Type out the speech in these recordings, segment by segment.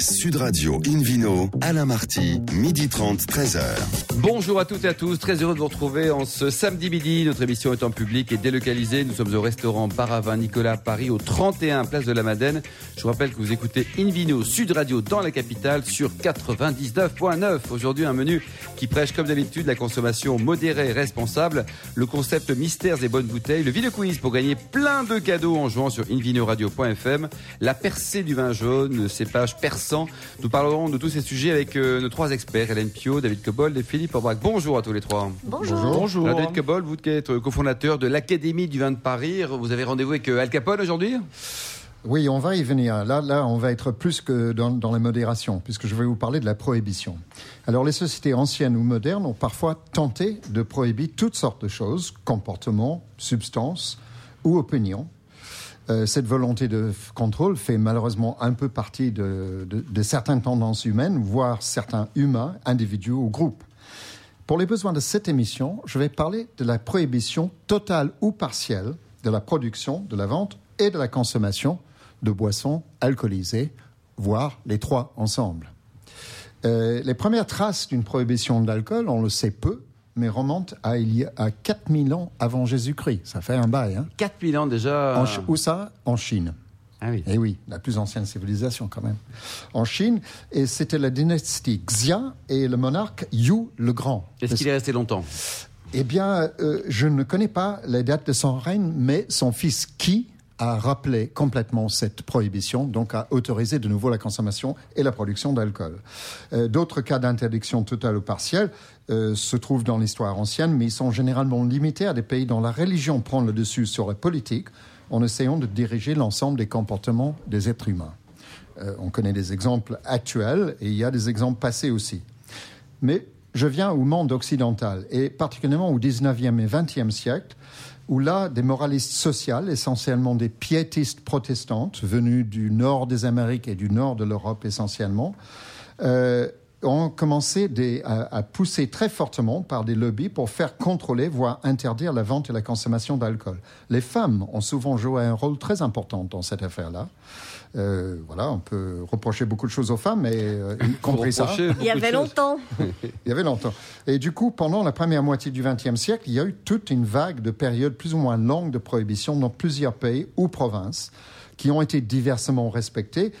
Sud Radio Invino, Alain Marty, midi 30, 13h. Bonjour à toutes et à tous, très heureux de vous retrouver en ce samedi midi. Notre émission est en public et délocalisée. Nous sommes au restaurant Baravin Nicolas Paris au 31 Place de la Madeleine. Je vous rappelle que vous écoutez Invino Sud Radio dans la capitale sur 99.9. Aujourd'hui, un menu qui prêche comme d'habitude la consommation modérée et responsable. Le concept mystères et bonnes bouteilles. Le video quiz pour gagner plein de cadeaux en jouant sur invinoradio.fm. La percée du vin jaune, cépage Nous parlerons de tous ces sujets avec euh, nos trois experts, Hélène Pio, David Cobold et Philippe Aubrac. Bonjour à tous les trois. Bonjour. Bonjour. Alors, David Cobold, vous qui êtes cofondateur de l'Académie du vin de Paris, vous avez rendez-vous avec euh, Al Capone aujourd'hui? Oui, on va y venir. Là, là, on va être plus que dans, dans la modération, puisque je vais vous parler de la prohibition. Alors, les sociétés anciennes ou modernes ont parfois tenté de prohiber toutes sortes de choses, comportements, substances ou opinions. Euh, cette volonté de contrôle fait malheureusement un peu partie de, de- de certaines tendances humaines, voire certains humains, individus ou groupes. Pour les besoins de cette émission, je vais parler de la prohibition totale ou partielle de la production, de la vente et de la consommation de boissons alcoolisées, voire les trois ensemble. Euh, les premières traces d'une prohibition d'alcool, on le sait peu, mais remontent à, il y a, à 4000 ans avant Jésus-Christ. Ça fait un bail. Hein 4000 ans déjà. en où ça? En Chine. Ah oui. Eh oui, la plus ancienne civilisation quand même. En Chine, et c'était la dynastie Xia et le monarque Yu le Grand. Est-ce qu'il est resté longtemps? Eh bien, euh, je ne connais pas les dates de son règne, mais son fils Qi a rappelé complètement cette prohibition, donc a autorisé de nouveau la consommation et la production d'alcool. Euh, D'autres cas d'interdiction totale ou partielle euh, se trouvent dans l'histoire ancienne, mais ils sont généralement limités à des pays dont la religion prend le dessus sur la politique, en essayant de diriger l'ensemble des comportements des êtres humains. Euh, on connaît des exemples actuels et il y a des exemples passés aussi. Mais je viens au monde occidental, et particulièrement au 19e et 20e siècle, où là, des moralistes sociales, essentiellement des piétistes protestantes, venus du nord des Amériques et du nord de l'Europe essentiellement, euh, ont commencé des- à, à pousser très fortement par des lobbies pour faire contrôler, voire interdire la vente et la consommation d'alcool. Les femmes ont souvent joué un rôle très important dans cette affaire-là. Euh, voilà, on peut reprocher beaucoup de choses aux femmes, mais euh, y compris ça. Il y avait longtemps. Il y avait longtemps. Et du coup, pendant la première moitié du XXe siècle, il y a eu toute une vague de périodes plus ou moins longues de prohibition dans plusieurs pays ou provinces qui ont été diversement respectées.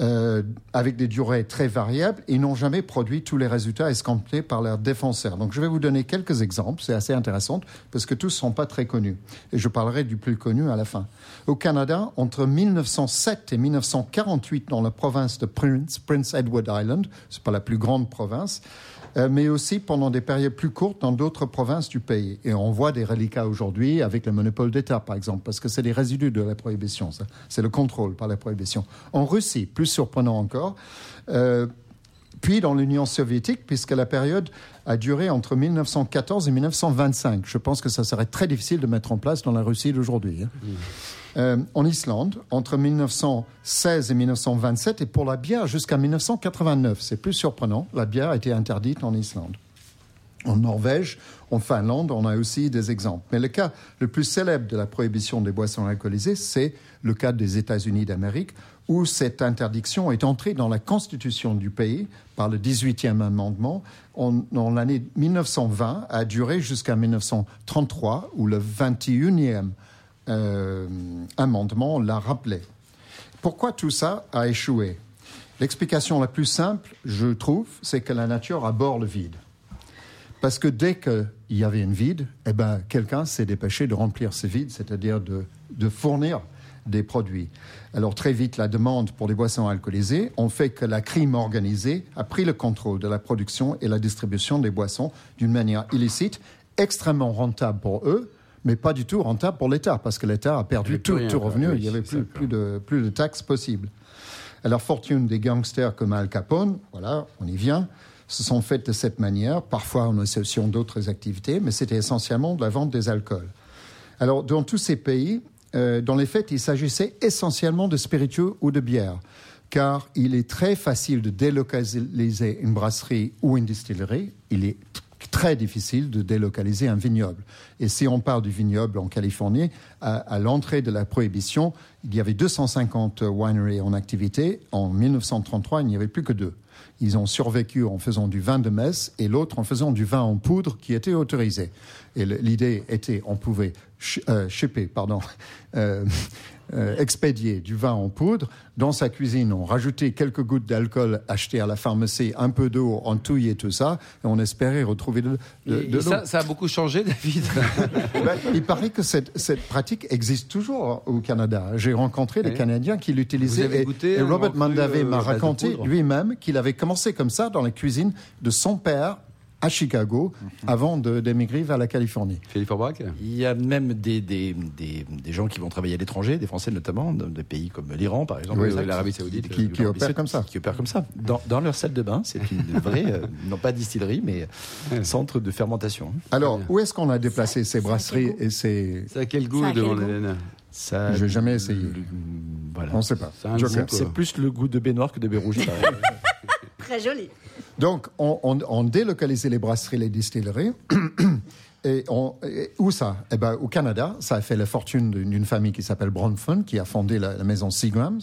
Euh, avec des durées très variables et n'ont jamais produit tous les résultats escomptés par leurs défenseurs. Donc je vais vous donner quelques exemples, c'est assez intéressant parce que tous ne sont pas très connus. Et je parlerai du plus connu à la fin. Au Canada, entre 1907 et 1948, dans la province de Prince, Prince Edward Island, c'est pas la plus grande province, mais aussi pendant des périodes plus courtes dans d'autres provinces du pays. Et on voit des reliquats aujourd'hui avec le monopole d'État, par exemple, parce que c'est des résidus de la prohibition. ça. C'est le contrôle par la prohibition. En Russie, plus surprenant encore, euh, puis dans l'Union soviétique, puisque la période a duré entre 1914 et 1925. Je pense que ça serait très difficile de mettre en place dans la Russie d'aujourd'hui. hein. Euh, en Islande, entre 1916 et 1927, et pour la bière jusqu'à 1989. C'est plus surprenant, la bière a été interdite en Islande. En Norvège, en Finlande, on a aussi des exemples. Mais le cas le plus célèbre de la prohibition des boissons alcoolisées, c'est le cas des États-Unis d'Amérique, où cette interdiction est entrée dans la constitution du pays par le 18e amendement en, l'année 1920, a duré jusqu'à 1933, où le 21e euh, amendement l'a rappelé. Pourquoi tout ça a échoué? L'explication la plus simple, je trouve, c'est que la nature aborde le vide. Parce que dès qu'il y avait une vide, eh ben, quelqu'un s'est dépêché de remplir ce vide, c'est-à-dire de fournir des produits. Alors très vite, la demande pour les boissons alcoolisées ont fait que la crime organisée a pris le contrôle de la production et la distribution des boissons d'une manière illicite, extrêmement rentable pour eux, mais pas du tout rentable pour l'État, parce que l'État a perdu tout, rien, tout quoi. revenu, Oui, il n'y avait plus, de, plus de taxes possibles. Alors, fortune des gangsters comme Al Capone, voilà, on y vient, se sont faites de cette manière, parfois en associant d'autres activités, mais c'était essentiellement de la vente des alcools. Alors, dans tous ces pays, euh, dans les faits, il s'agissait essentiellement de spiritueux ou de bière, car il est très facile de délocaliser une brasserie ou une distillerie. Très difficile de délocaliser un vignoble. Et si on parle du vignoble en Californie, à, l'entrée de la prohibition, il y avait 250 wineries en activité. En 1933, il n'y avait plus que deux. Ils ont survécu en faisant du vin de messe et l'autre en faisant du vin en poudre qui était autorisé. Et l'idée était, on pouvait euh, shipper, pardon, euh, euh, expédier du vin en poudre. Dans sa cuisine, on rajoutait quelques gouttes d'alcool acheté à la pharmacie, un peu d'eau, on touillait tout ça, et on espérait retrouver de, de, de ça, ça, a beaucoup changé, David ben, Il paraît que cette, cette, pratique existe toujours au Canada. J'ai rencontré des Canadiens qui l'utilisaient. Et, et, Robert Mandavé m'a raconté lui-même qu'il avait commencé comme ça dans la cuisine de son père à Chicago avant d'émigrer vers la Californie. Philippe Orbach? Il y a même des, des, des, des, gens qui vont travailler à l'étranger, des Français notamment, dans des pays comme l'Iran par exemple, l'Arabie Saoudite, qui, qui opèrent comme ça. Qui opèrent comme ça. Dans, dans leur salle de bain, c'est une vraie, euh, non pas distillerie, mais centre de fermentation. Alors, où est-ce qu'on a déplacé ces brasseries et ces... Ça a quel goût, demande Hélène? Ça, Je n'ai jamais essayé. Voilà. On ne sait pas. C'est plus le goût de baignoire que de baie rouge. Très joli. Donc, on, on, on, délocalisait les brasseries, les distilleries. Et, on, où ça? Eh ben, Au Canada, ça a fait la fortune d'une famille qui s'appelle Bronfman, qui a fondé la, la maison Seagrams.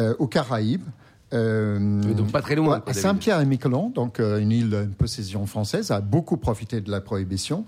Euh, aux Caraïbes, euh, donc pas très loin. À Saint-Pierre et Miquelon, donc euh, une île, une possession française, a beaucoup profité de la prohibition.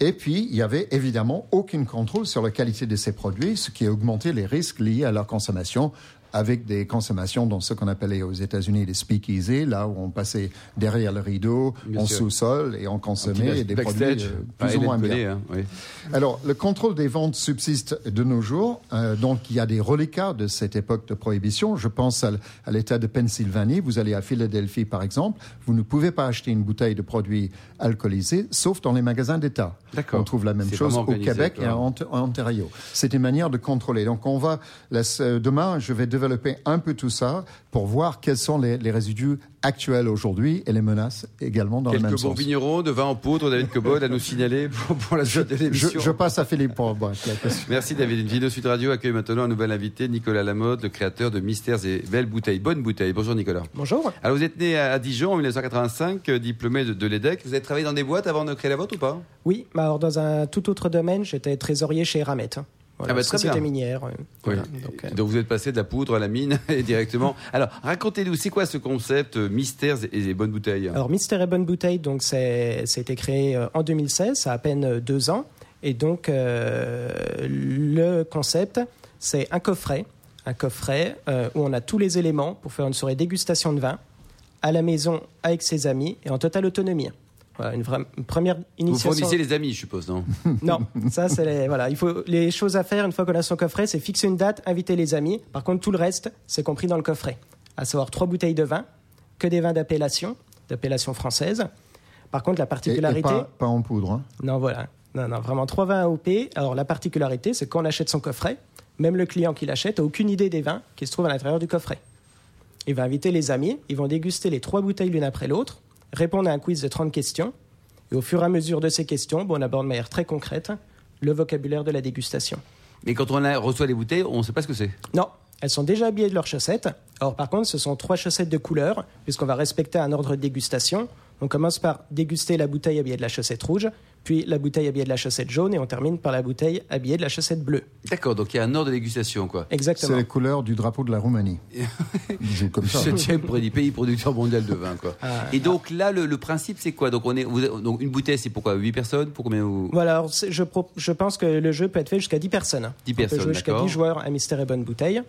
Et puis, il y avait évidemment aucun contrôle sur la qualité de ces produits, ce qui a augmenté les risques liés à leur consommation avec des consommations dans ce qu'on appelait aux États-Unis des speakeasy, là où on passait derrière le rideau, en sous-sol, et on consommait des produits euh, plus ou moins bien. Hein, oui. Alors, le contrôle des ventes subsiste de nos jours. Euh, donc, il y a des reliquats de cette époque de prohibition. Je pense à, à l'État de Pennsylvanie. Vous allez à Philadelphie, par exemple. Vous ne pouvez pas acheter une bouteille de produits alcoolisés, sauf dans les magasins d'État. On trouve la même chose au Québec et en, Ontario. C'est une manière de contrôler. Donc, on va, demain, je vais développer un peu tout ça pour voir quels sont les, les résidus actuels aujourd'hui et les menaces également dans Quelques le même bons sens. vignerons de vin en poudre, David Cobod, à nous signaler pour, pour la suite de l'émission. Je, je, passe à Philippe pour bon, Merci David. Une vidéo Sud Radio accueille maintenant un nouvel invité, Nicolas Lamotte, le créateur de Mystères et Belles Bouteilles. Bonne bouteille. Bonjour Nicolas. Bonjour. Alors vous êtes né à Dijon en 1985, euh, diplômé de, de l'EDEC. Vous avez travaillé dans des boîtes avant de créer la vôtre ou pas? Oui, bah alors dans un tout autre domaine, j'étais trésorier chez Ramet. Voilà, ah bah, société bien. minière. euh, Oui. voilà, donc, euh, vous êtes passé de la poudre à la mine et directement. Alors racontez-nous, c'est quoi ce concept euh, Mystères et, et Bonnes Bouteilles? Alors, Mystère et Bonne Bouteille, donc c'est, ça a été créé euh, en 2016, ça a à peine euh, deux ans. Et donc, le concept, c'est un coffret, un coffret où on a tous les éléments pour faire une soirée dégustation de vin à la maison avec ses amis et en totale autonomie. Voilà, une, vraie, une première Vous initiation. fournissez les amis, je suppose, non Non, ça c'est les, voilà. Il faut les choses à faire une fois qu'on a son coffret, c'est fixer une date, inviter les amis. Par contre, tout le reste, c'est compris dans le coffret. À savoir trois bouteilles de vin, que des vins d'appellation, d'appellation française. Par contre, la Et, et particularité, pas, pas en poudre. Hein. non voilà, non non, vraiment trois vins AOP. Alors la particularité, c'est qu'on achète son coffret, même le client qui l'achète a aucune idée des vins qui se trouvent à l'intérieur du coffret. Il va inviter les amis, ils vont déguster les trois bouteilles l'une après l'autre, répondre à un quiz de 30 questions. Et au fur et à mesure de ces questions, bon, on aborde de manière très concrète le vocabulaire de la dégustation. Mais quand on reçoit les bouteilles, on ne sait pas ce que c'est? Non, elles sont déjà habillées de leurs chaussettes. Alors par contre, ce sont trois chaussettes de couleur, puisqu'on va respecter un ordre de dégustation. On commence par déguster la bouteille habillée de la chaussette rouge, puis la bouteille habillée de la chaussette jaune, et on termine par la bouteille habillée de la chaussette bleue. D'accord, donc il y a un ordre de dégustation, quoi. C'est Exactement. les couleurs du drapeau de la Roumanie. Comme ça. Septième pays producteur mondial de vin, quoi. Ah, Et donc là, le, le principe, c'est quoi? Donc on est, vous- donc une bouteille, c'est pourquoi? 8 personnes? Pour combien vous? Voilà, alors, c'est- je, pro- je pense que le jeu peut être fait jusqu'à 10 personnes. 10 On peut personnes, jouer jusqu'à d'accord. 10 joueurs à Mystère et Bonne Bouteille.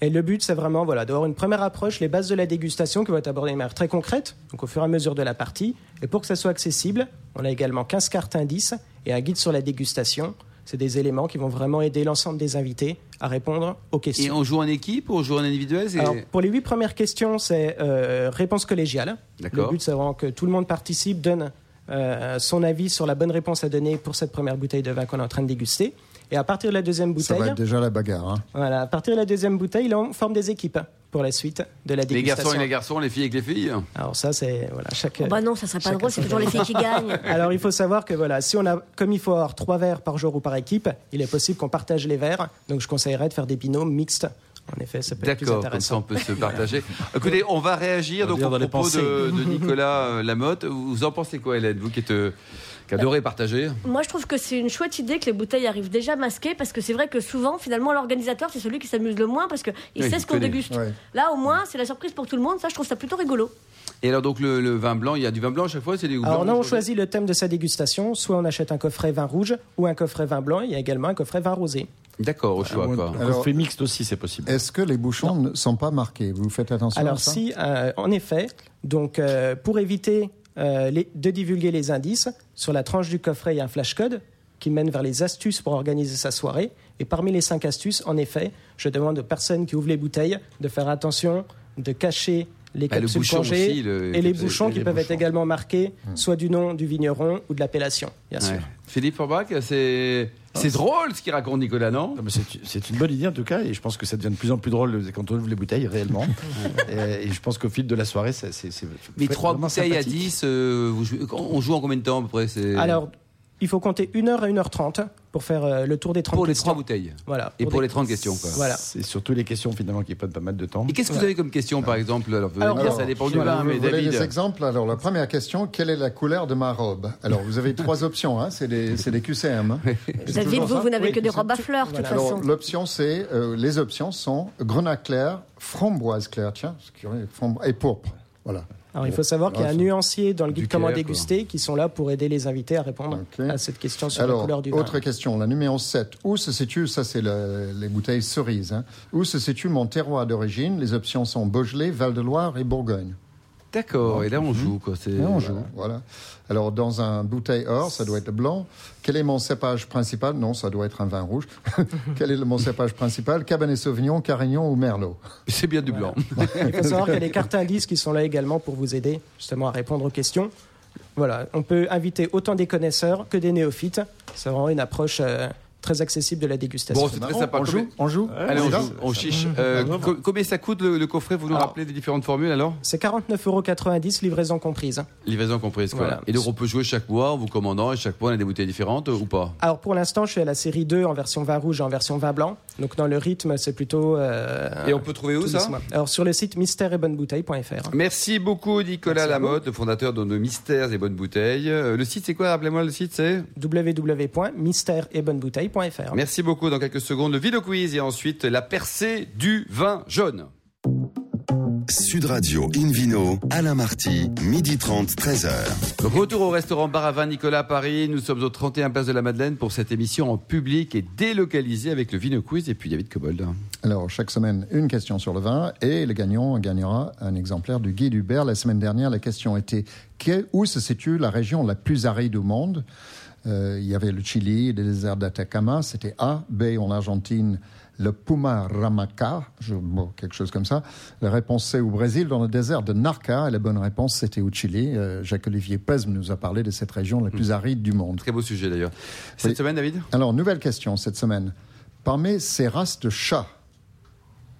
Et le but, c'est vraiment voilà, d'avoir une première approche, les bases de la dégustation qui vont être abordées de manière très concrète, donc au fur et à mesure de la partie. Et pour que ça soit accessible, on a également 15 cartes indices et un guide sur la dégustation. C'est des éléments qui vont vraiment aider l'ensemble des invités à répondre aux questions. Et on joue en équipe ou on joue en individuel Alors, pour les huit premières questions, c'est euh, réponse collégiale. Le but, c'est vraiment que tout le monde participe, donne euh, son avis sur la bonne réponse à donner pour cette première bouteille de vin qu'on est en train de déguster. Et à partir de la deuxième Ça va bouteille, être déjà la bagarre. Hein. voilà, à partir de la deuxième bouteille, là, on forme des équipes pour la suite de la Les dégustation. garçons et les garçons, les filles avec les filles Alors ça, c'est voilà chaque. Oh bah non, ça serait pas drôle, c'est toujours les filles qui gagnent. Alors il faut savoir que voilà, si on a, comme il faut avoir trois verres par jour ou par équipe, il est possible qu'on partage les verres. Donc je conseillerais de faire des binômes mixtes En effet, ça peut être plus D'accord, comme ça on intéressant. peut se partager. Écoutez, on va réagir On va donc au dans les propos de, de Nicolas euh, Lamotte. Vous en pensez quoi, Hélène Vous qui êtes adorez partager. Moi, je trouve que c'est une chouette idée que les bouteilles arrivent déjà masquées parce que c'est vrai que souvent, finalement, l'organisateur, c'est celui qui s'amuse le moins parce qu'il Oui, sait ce qu'on déguste. Ouais. Là, au moins, c'est la surprise pour tout le monde. Ça, je trouve ça plutôt rigolo. Et alors donc le, le vin blanc, il y a du vin blanc à chaque fois, c'est des. Alors là, on choisit le thème de sa dégustation. Soit on achète un coffret vin rouge ou un coffret vin blanc. Il y a également un coffret vin rosé. D'accord, au choix Un quoi. un Alors- coffret mixte aussi, c'est possible. Est-ce que les bouchons ne sont pas marqués? Vous faites attention à Alors ça? si, euh, en effet, donc euh, pour éviter euh, les- de divulguer les indices, sur la tranche du coffret, il y a un flashcode qui mène vers les astuces pour organiser sa soirée. Et parmi les cinq astuces, en effet, je demande aux personnes qui ouvrent les bouteilles de faire attention, de cacher les Ah, le capsules bouchon congées aussi, le- et les et bouchons qui les peuvent être également marqués soit du nom du vigneron ou de l'appellation, bien sûr. Ouais. Philippe Forbach, c'est c'est drôle ce qu'il raconte Nicolas, non Non, mais c'est- une bonne idée en tout cas, et je pense que ça devient de plus en plus drôle quand on ouvre les bouteilles réellement. et, et je pense qu'au fil de la soirée, c'est. c'est- c'est Mais trois bouteilles à sympathique. 10, euh, vous jouez- on joue en combien de temps à peu près c'est- Alors, il faut compter 1 heure à 1h30 pour faire euh, le tour des 30 pour les trois bouteilles. Voilà. Et pour des- les 30 questions quoi. Voilà. C'est surtout les questions finalement qui prennent pas mal de temps. Et qu'est-ce que vous avez comme question par exemple Alors, vous Alors, alors, ça dépend du voilà, vin, Vous mais David. des exemples Alors, la première question, quelle est la couleur de ma robe? Alors, vous avez trois options, hein, c'est des, c'est des QCM. David, vous, ça vous n'avez Oui, que des robes à fleurs, de toute voilà. façon. Alors, l'option, c'est, euh, les options sont grenat clair, framboise claire, tiens, et pourpre. Voilà. Alors, il faut savoir qu'il y a un nuancier dans le guide Comment déguster qui sont là pour aider les invités à répondre à cette question sur la couleur du vin. autre question, la numéro 7. Où se situe, ça c'est le- les bouteilles cerises, hein. où se situe mon terroir d'origine? Les options sont Beaujolais, Val-de-Loire et Bourgogne. D'accord, et là on joue quoi. c'est- Et on joue, voilà. Alors, dans un bouteille or, ça doit être le blanc. Quel est mon cépage principal? Non, ça doit être un vin rouge. Quel est le- mon cépage principal? Cabernet Sauvignon, Carignan ou Merlot? C'est bien du blanc. Il faut savoir qu'il y a des cartes indices qui sont là également pour vous aider justement à répondre aux questions. Voilà, on peut inviter autant des connaisseurs que des néophytes. C'est vraiment une approche euh, très accessible de la dégustation. Bon, c'est très sympa. On joue On joue Allez, on joue, on chiche. Euh, co- combien ça coûte le, le coffret Vous nous Alors- rappelez les différentes formules alors? C'est 49,90 livraison comprise. Livraison comprise quoi. Voilà. Et donc on peut jouer chaque mois en vous commandant et chaque mois on a des bouteilles différentes euh, ou pas? Alors pour l'instant, je suis à la série 2 en version vin rouge et en version vin blanc. Donc dans le rythme, c'est plutôt. euh, Et on peut trouver où ça? Alors sur le site mystère-et-bonne-bouteille.fr. Merci beaucoup Nicolas Merci à vous. Lamotte, le fondateur de nos Mystères et Bonnes Bouteilles. Le site c'est quoi? Rappelez-moi le site c'est? Merci beaucoup. Dans quelques secondes, le Vino Quiz et ensuite la percée du vin jaune. Sud Radio Invino, Alain Marty, midi 30, 13h. Retour au restaurant Bar à Vin Nicolas à Paris. Nous sommes au 31 Place de la Madeleine pour cette émission en public et délocalisée avec le Vino Quiz et puis David Cobold. Alors, chaque semaine, une question sur le vin et le gagnant gagnera un exemplaire du guide Hubert. La semaine dernière, la question était où se situe la région la plus aride au monde? Il y avait le Chili, le désert d'Atacama, c'était A. B en Argentine, le Pumaramaca, je, bon, quelque chose comme ça. La réponse C au Brésil, dans le désert de Narca. Et la bonne réponse, c'était au Chili. Euh, Jacques-Olivier Pez nous a parlé de cette région la plus aride du monde. Très beau sujet d'ailleurs. Cette Oui. semaine, David? Alors, nouvelle question cette semaine. Parmi ces races de chats,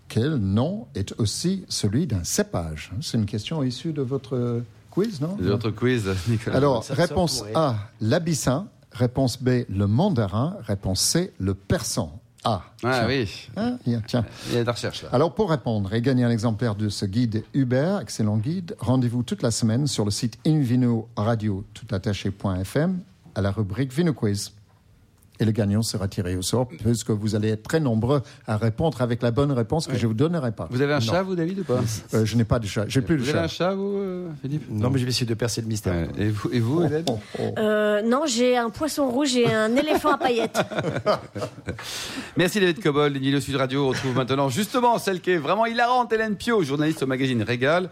quel nom est aussi celui d'un cépage? C'est une question issue de votre quiz, non quiz, Nicolas. Alors, réponse. A, l'abyssin. Réponse B, le mandarin. Réponse C, le persan. A. ah oui, Hein, tiens, il y a de la recherche là. Alors, pour répondre et gagner un exemplaire de ce guide Uber, excellent guide, rendez-vous toute la semaine sur le site invino radio toutattaché.fm à la rubrique Vino Quiz. Et le gagnant sera tiré au sort, puisque vous allez être très nombreux à répondre avec la bonne réponse que je ne vous donnerai pas. Vous avez un Non. chat, vous, David, ou pas Euh, Je n'ai pas de chat. J'ai plus de Vous avez chat. un chat, vous, euh, Philippe Non, mais je vais essayer de percer le mystère. Ouais. Et vous, et vous Hélène Oh, oh. Euh, non, j'ai un poisson rouge et un éléphant à paillettes. Merci David Cobol, Nilo Sud Radio. On retrouve maintenant justement celle qui est vraiment hilarante, Hélène Pio, journaliste au magazine Régal,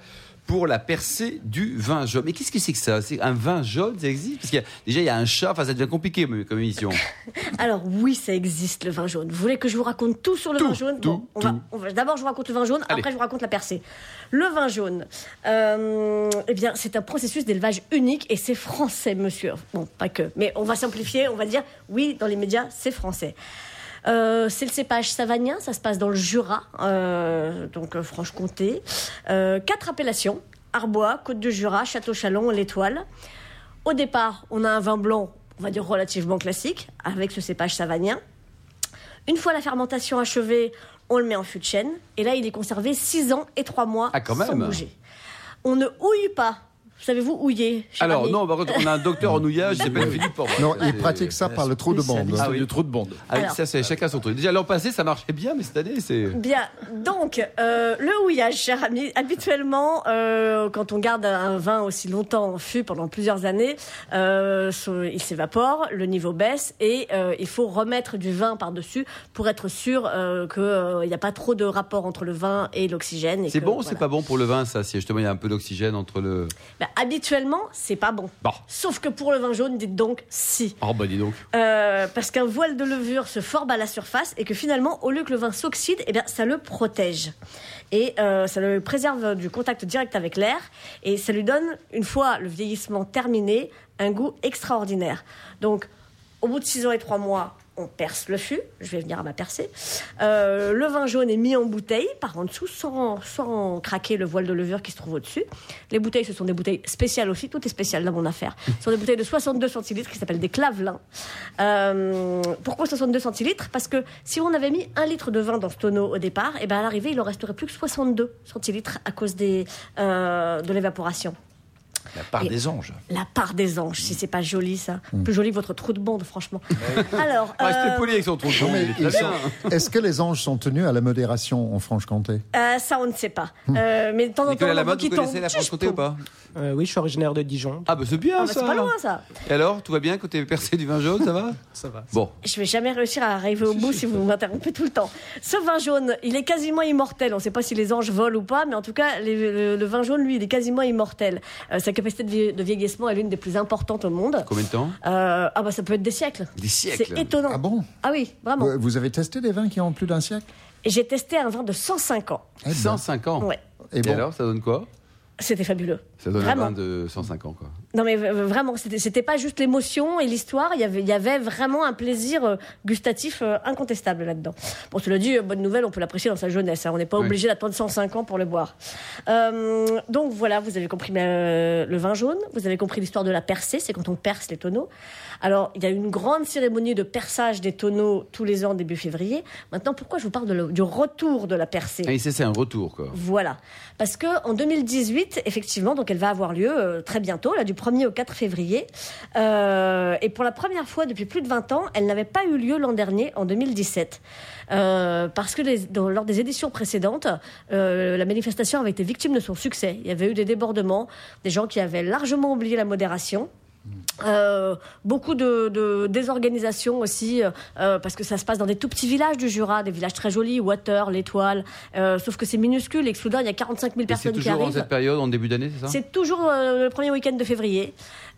pour la percée du vin jaune. Mais qu'est-ce que c'est que ça? C'est un vin jaune, ça existe? Parce qu'il y a, déjà il y a un chat, enfin ça devient compliqué comme émission. Alors oui, ça existe le vin jaune. Vous voulez que je vous raconte tout sur le Tout, vin jaune? tout, on va- tout. on va- D'abord, je vous raconte le vin jaune. Allez. Après, je vous raconte la percée. Le vin jaune, euh, eh bien, c'est un processus d'élevage unique et c'est français, monsieur. Bon, pas que, mais on va simplifier. On va dire oui, dans les médias, c'est français. Euh, c'est le cépage savagnin, ça se passe dans le Jura, euh, donc euh, Franche-Comté. Euh, quatre appellations Arbois, Côte de Jura, Château-Chalon, l'Étoile. Au départ, on a un vin blanc, on va dire relativement classique, avec ce cépage savagnin. Une fois la fermentation achevée, on le met en fût de chêne, et là, il est conservé 6 ans et 3 mois Ah, quand sans même. bouger. On ne houille pas. Savez-vous houiller cher Alors ami non, par contre, on a un docteur en ouillage, il s'appelle Philippe Porte. Non, il pratique ça par le trou de bande. Ah oui. le trou de bande. Ah oui, Alors. ça c'est chacun son truc. Déjà l'an passé ça marchait bien, mais cette année c'est. Bien, donc euh, le houillage, cher ami, habituellement, euh, quand on garde un vin aussi longtemps en fût pendant plusieurs années, euh, il s'évapore, le niveau baisse et euh, il faut remettre du vin par-dessus pour être sûr euh, qu'il n'y a pas trop de rapport entre le vin et l'oxygène. C'est bon ou c'est pas bon pour le vin ça Si justement il y a un peu d'oxygène entre le. Ben, Habituellement, c'est pas bon. Bon. Sauf que pour le vin jaune, dites donc si. Oh bah dis donc. Euh, parce qu'un voile de levure se forme à la surface et que finalement, au lieu que le vin s'oxyde, eh bien, ça le protège. Et euh, ça le préserve du contact direct avec l'air. Et ça lui donne, une fois le vieillissement terminé, un goût extraordinaire. Donc, au bout de 6 ans et 3 mois, on perce le fût. Je vais venir à ma percée. Euh, le vin jaune est mis en bouteille par en dessous sans, sans craquer le voile de levure qui se trouve au-dessus. Les bouteilles, ce sont des bouteilles spéciales aussi. Tout est spécial dans mon affaire. Ce sont des bouteilles de 62 centilitres qui s'appellent des clavelins. Euh, pourquoi 62 centilitres? Parce que si on avait mis un litre de vin dans ce tonneau au départ, et ben à l'arrivée, il en resterait plus que 62 centilitres à cause des, euh, de l'évaporation. La part Et- des anges. La part des anges, si c'est pas joli ça. Plus joli que votre trou de bande, franchement. Alors, Restez euh, poli avec son trou de bande. Est-ce que les anges sont tenus à la modération en Franche-Comté? Euh, ça, on ne sait pas. Euh, mais de temps en temps, Lamotte, qui vous connaissez la Franche-Comté ou pas? Euh, oui, je suis originaire de Dijon. Ah bah c'est bien Ah, bah, ça. c'est pas loin ça. Et alors, tout va bien côté percé du vin jaune, ça va? Ça va. Bon. Je vais jamais réussir à arriver au bout si vous m'interrompez tout le temps. Ce vin jaune, il est quasiment immortel. On ne sait pas si les anges volent ou pas, mais en tout cas, les- le, le vin jaune, lui, il est quasiment immortel. Euh, sa capacité de, vie- de vieillissement est l'une des plus importantes au monde. Combien de temps Euh, ah bah ça peut être des siècles. Des siècles. C'est étonnant. Ah bon Ah oui, vraiment. vous, vous avez testé des vins qui ont plus d'un siècle Et J'ai testé un vin de 105 ans. Eh ben, 105 ans. Ouais, Et Et bon, alors, ça donne quoi? C'était fabuleux. Ça donne Vraiment. un vin de 105 ans quoi. Non mais vraiment, c'était pas juste l'émotion et l'histoire, il y avait, il y avait vraiment un plaisir euh, gustatif euh, incontestable là-dedans. Bon, cela dit, euh, bonne nouvelle, on peut l'apprécier dans sa jeunesse, hein, on n'est pas Oui. obligé d'attendre 105 ans pour le boire. Euh, donc voilà, vous avez compris euh, le vin jaune, vous avez compris l'histoire de la percée, c'est quand on perce les tonneaux. Alors, il y a une grande cérémonie de perçage des tonneaux tous les ans début février. Maintenant, pourquoi je vous parle de le- du retour de la percée? Ah, et c'est c'est un retour quoi. voilà. Parce que en 2018, effectivement, donc elle va avoir lieu euh, très bientôt, là, du 1er au 4 février. Euh, et pour la première fois depuis plus de 20 ans, elle n'avait pas eu lieu l'an dernier, en 2017. Euh, parce que lors des éditions précédentes, la manifestation avait été victime de son succès. Il y avait eu des débordements, des gens qui avaient largement oublié la modération. Euh, beaucoup de, de désorganisation aussi, euh, parce que ça se passe dans des tout petits villages du Jura, des villages très jolis, Water, l'Étoile, euh, sauf que c'est minuscule et que soudain il y a 45 000 Et c'est personnes qui toujours en arrivent. cette période, en début d'année, c'est ça? C'est toujours le premier week-end de février.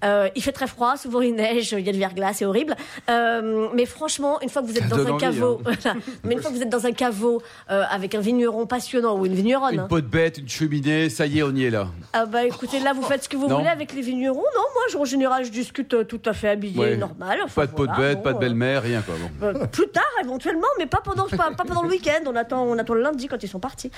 Euh, il fait très froid, souvent il neige, il y a du verglas, c'est horrible. Euh, mais franchement, une fois que vous êtes dans un caveau, hein. voilà. mais une fois que vous êtes dans un caveau euh, avec un vigneron passionnant ou une vigneronne, Une hein. peau de bête, une cheminée, ça y est, on y est là. ah bah écoutez, là vous faites ce que vous Non. voulez avec les vignerons. Non, moi en général je discute tout à fait habillé, Ouais. normal. Enfin, Pas de peau de bête, bon, pas de belle-mère, rien quoi. Bon. plus tard éventuellement, mais pas pendant, pas, pas pendant le week-end. On attend, on attend le lundi quand ils sont partis.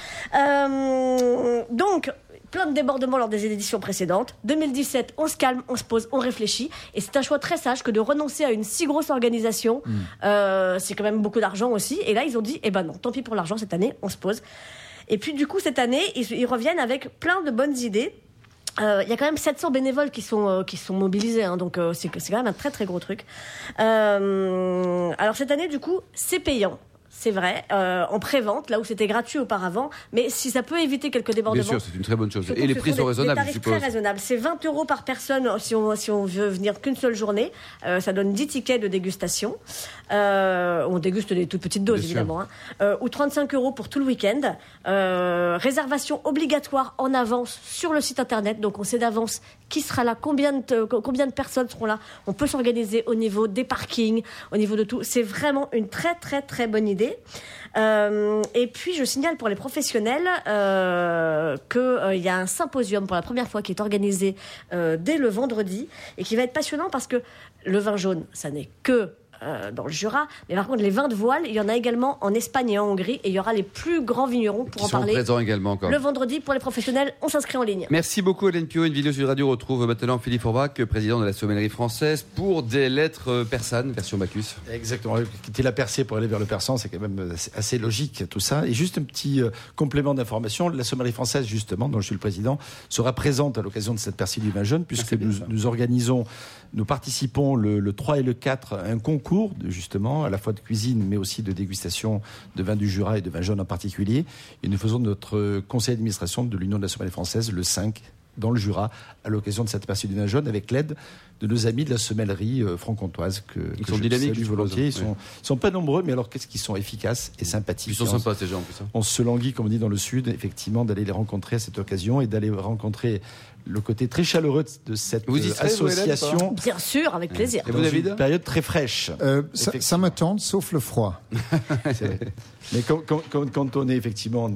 Donc, plein de débordements lors des éditions précédentes. 2017, on se calme, on se pose, on réfléchit. Et c'est un choix très sage que de renoncer à une si grosse organisation. Euh, c'est quand même beaucoup d'argent aussi. Et là, ils ont dit, eh ben non, tant pis pour l'argent cette année, on se pose. Et puis du coup, cette année, ils, ils reviennent avec plein de bonnes idées. Euh, Il y a quand même 700 bénévoles qui sont, euh, qui sont mobilisés, hein, donc euh, c'est c'est quand même un très très gros truc. Alors cette année, du coup, c'est payant. C'est vrai, euh, en pré-vente, là où c'était gratuit auparavant, mais si ça peut éviter quelques Bien débordements. sûr, c'est une très bonne chose. Et les prix sont des- raisonnables, des je tarifs suppose. très raisonnables. C'est 20 euros par personne euh, si on, si on veut venir qu'une seule journée. Euh, ça donne 10 tickets de dégustation. Euh, on déguste des toutes petites doses, Bien évidemment. hein. Euh, ou 35 euros pour tout le week-end. Euh, réservation obligatoire en avance sur le site internet. Donc on sait d'avance qui sera là, combien de, combien de personnes seront là. On peut s'organiser au niveau des parkings, au niveau de tout. C'est vraiment une très très très bonne idée. Euh, et puis je signale pour les professionnels euh, qu'il y a un symposium pour la première fois qui est organisé euh, dès le vendredi et qui va être passionnant parce que le vin jaune, ça n'est que euh, dans le Jura. Mais par contre, les vins de voile, il y en a également en Espagne et en Hongrie. Et il y aura les plus grands vignerons pour Qui en sont parler. présents également encore. Le vendredi, pour les professionnels, on s'inscrit en ligne. Merci beaucoup Hélène Pio. Une vidéo sur Radio retrouve maintenant Philippe Forbach, président de la sommellerie française, pour des lettres persanes, version Bacchus. Exactement. Quitter la Persée pour aller vers le Persan, c'est quand même assez- logique tout ça. Et juste un petit euh, complément d'information, la sommellerie française, justement, dont je suis le président, sera présente à l'occasion de cette Persée du vin jaune, puisque nous organisons, nous participons le, le 3 et le 4 à un concours, de, justement, à la fois de cuisine, mais aussi de dégustation de vin du Jura et de vin jaune en particulier. Et nous faisons notre conseil d'administration de l'Union de la sommellerie française le 5 dans le Jura, à l'occasion de cette Persée du vin jaune, avec l'aide de nos amis de la semellerie euh, franc-comtoise que, Ils que sont je dynamiques, salue volontiers. Ils sont, sont pas nombreux, mais alors qu'est-ce qu'ils sont efficaces et sympathiques. Ils sont sympas ces gens en plus. hein. On se languit, comme on dit dans le Sud, effectivement, d'aller les rencontrer à cette occasion et d'aller rencontrer le côté très chaleureux de cette Vous y euh, serez, vous, association. Bien sûr, avec plaisir. Et vous, dans David une période très fraîche. Euh, ça, ça Effectivement. me tente, sauf le froid. Mais quand, quand- quand- quand on est effectivement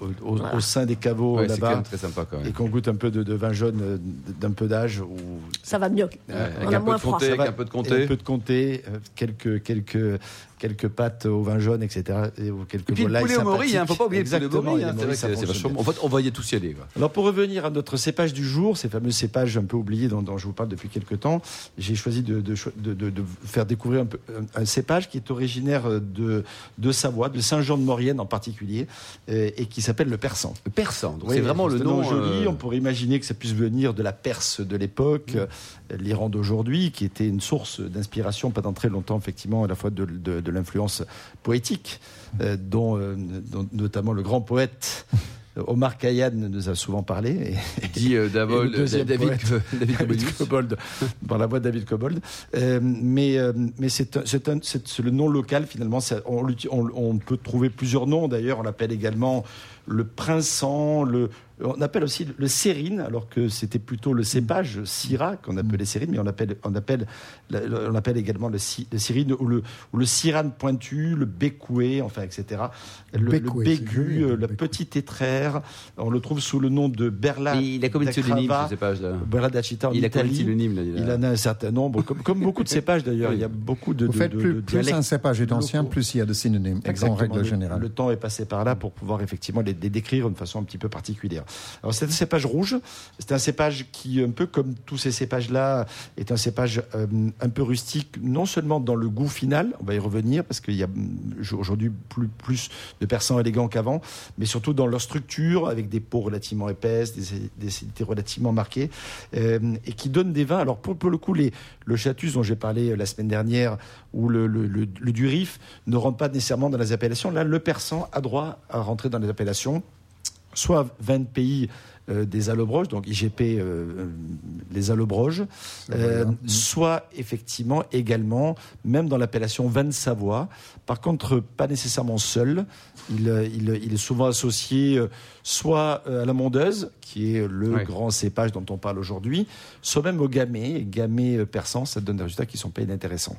au, au- au sein des caveaux Ouais, c'est quand là-bas même très sympa quand et qu'on goûte un peu de, de vin jaune euh, d'un peu d'âge ou Ça va mieux. Ouais, on avec a un peu moins de comté, avec un peu de comté. un peu de comté, euh, quelques, quelques, quelques pâtes au vin jaune, etc. Et, ou quelques Et puis le poulet au mori, hein, faut pas oublier le poulet au Exactement, mori. hein, c'est vrai c'est-. En fait, on va y tous y aller. quoi. Alors pour revenir à notre cépage du jour, ces fameux cépages un peu oubliés dont, dont je vous parle depuis quelques temps, j'ai choisi de, de faire découvrir un, peu- un- un cépage qui est originaire de, de Savoie, de Saint-Jean-de-Maurienne en particulier, euh, et qui s'appelle le persan. Le persan, donc Oui, c'est vraiment le nom. joli. euh, On pourrait imaginer que ça puisse venir de la Perse de l'époque, euh, l'Iran d'aujourd'hui, qui était une source d'inspiration pendant très longtemps, effectivement, à la fois de, de- de l'influence poétique, euh, dont, euh, dont notamment le grand poète euh, Omar Khayyam nous a souvent parlé. Et, dit euh, Davol, Et David, poète. David. Cobold, dans la voix de David Cobold. Euh, mais euh, mais c'est le nom local finalement. on peut trouver plusieurs noms d'ailleurs. On l'appelle également le prinçant, le on appelle aussi le sérine, alors que c'était plutôt le cépage syrah qu'on appelait sérine, mais on appelle on appelle on appelle également le, le syrine ou le ou le syrane pointu, le bécoué, enfin etc. Le, le Bécoué, bégu, euh, le la bécoué. petite étraire. On le trouve sous le nom de Berla. Mais Il a combien de pseudonymes, ce cépage là Berla d'Achita en Il a Italie. synonymes là Il en a un certain nombre, comme, comme beaucoup de cépages d'ailleurs. Oui. Il y a beaucoup de, Vous de- faites de- plus, de plus un cépage est ancien, plus il y a de synonymes, en Exactement. règle Le- générale. Le temps est passé par là pour pouvoir effectivement les, les décrire d'une façon un petit peu particulière. Alors c'est un cépage rouge. C'est un cépage qui, un peu comme tous ces cépages-là, est un cépage euh, un peu rustique, non seulement dans le goût final, on va y revenir parce qu'il y a aujourd'hui plus, plus de persans élégants qu'avant, mais surtout dans leur structure, avec des peaux relativement épaisses, des, des relativement marquées, euh, et qui donnent des vins. Alors pour, pour le coup, les, le Chatus dont j'ai parlé euh, la semaine dernière, ou le, le, le, le Durif, ne rentrent pas nécessairement dans les appellations. Là, le persan a droit à rentrer dans les appellations soit 20 pays euh, des allobroges, donc IGP euh, euh, les allobroges, euh, soit effectivement également, même dans l'appellation vin de Savoie, par contre pas nécessairement seul, il, euh, il, il est souvent associé euh, soit euh, à la mondeuse, qui est le grand cépage dont on parle aujourd'hui, soit même au gamay, gamay euh, persan, ça donne des résultats qui sont pas inintéressants.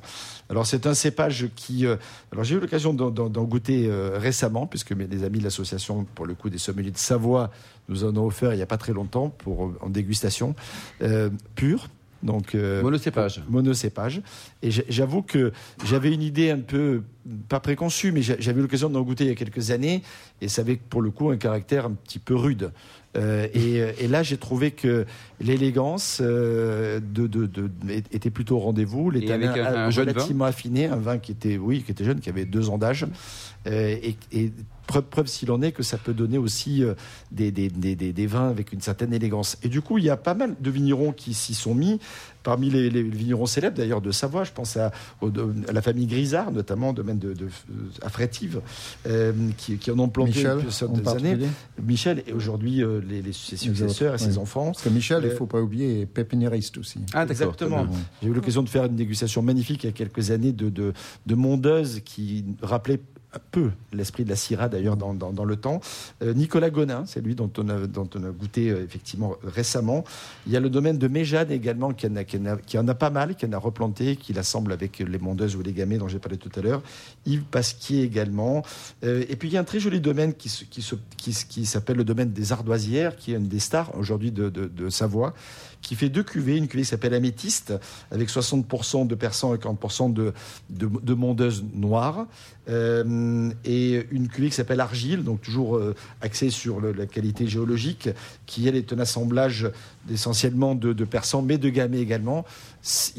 Alors c'est un cépage qui, euh, alors j'ai eu l'occasion d'en- goûter euh, récemment, puisque mes amis de l'association, pour le coup des sommeliers de Savoie, nous en ont offert il n'y a pas très longtemps pour euh, en dégustation euh, pure. Donc euh, Monocépage. monocépage. Et j'a- j'avoue que j'avais une idée un peu, pas préconçue, mais j'a- j'avais eu l'occasion d'en goûter il y a quelques années, et ça avait pour le coup un caractère un petit peu rude. Euh, et, et là, j'ai trouvé que l'élégance euh, de, de, de- était plutôt au rendez-vous. Les avec un- un jeune relativement affiné, un vin qui était, oui, qui était jeune, qui avait deux ans d'âge, et, et preuve, preuve s'il en est que ça peut donner aussi euh, des, des, des, des- des vins avec une certaine élégance. Et du coup, il y a pas mal de vignerons qui s'y sont mis. Parmi les, les vignerons célèbres d'ailleurs de Savoie, je pense à, la famille Grisard, notamment, domaine de, de, à Frétive, euh, qui, qui en ont planté Michel, en des années. Michel et aujourd'hui euh, les, les- ses successeurs autres, et ses oui. enfants. Parce que Michel, il Euh, ne faut pas oublier, est pépiniériste aussi. Ah. Exactement. J'ai eu l'occasion de faire une dégustation magnifique il y a quelques années de, de, de mondeuses qui rappelaient un peu l'esprit de la Syrah d'ailleurs dans, dans, le temps. Euh, Nicolas Gonin, c'est lui dont on a, dont on a goûté euh, effectivement récemment. Il y a le domaine de Méjane également qui en a, qui en a, pas mal, qui en a replanté, qui l'assemble avec les mondeuses ou les gamets dont j'ai parlé tout à l'heure. Yves Pasquier également. Euh, et puis il y a un très joli domaine qui, qui, qui, s'appelle le domaine des Ardoisières, qui est une des stars aujourd'hui de, de Savoie qui fait deux cuvées. Une cuvée qui s'appelle Améthyste, avec 60% de persan et 40% de, de, de mondeuse noire. Euh, et une cuvée qui s'appelle Argile, donc toujours euh, axée sur la qualité géologique, qui elle est un assemblage essentiellement de, de persans, mais de gamay également.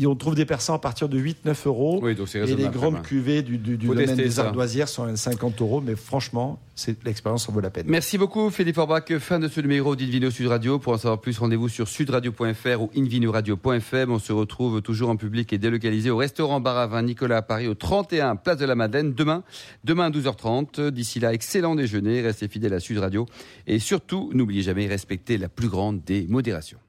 On trouve des persans à partir de 8-9 euros. Oui, donc et les grandes cuvées du, du, du domaine des ardoisières sont à 50 euros, mais franchement, l'expérience en vaut la peine. Merci beaucoup, Philippe Forbach. Fin de ce numéro d'Invino Sud Radio. Pour en savoir plus, rendez-vous sur sudradio.fr ou invinoradio.fm. On se retrouve toujours en public et délocalisé au restaurant Bar à Vin Nicolas à Paris, au 31 Place de la Madeleine, demain, demain à 12h30. D'ici là, excellent déjeuner. Restez fidèles à Sud Radio. Et surtout, n'oubliez jamais, respecter la plus grande des modérations.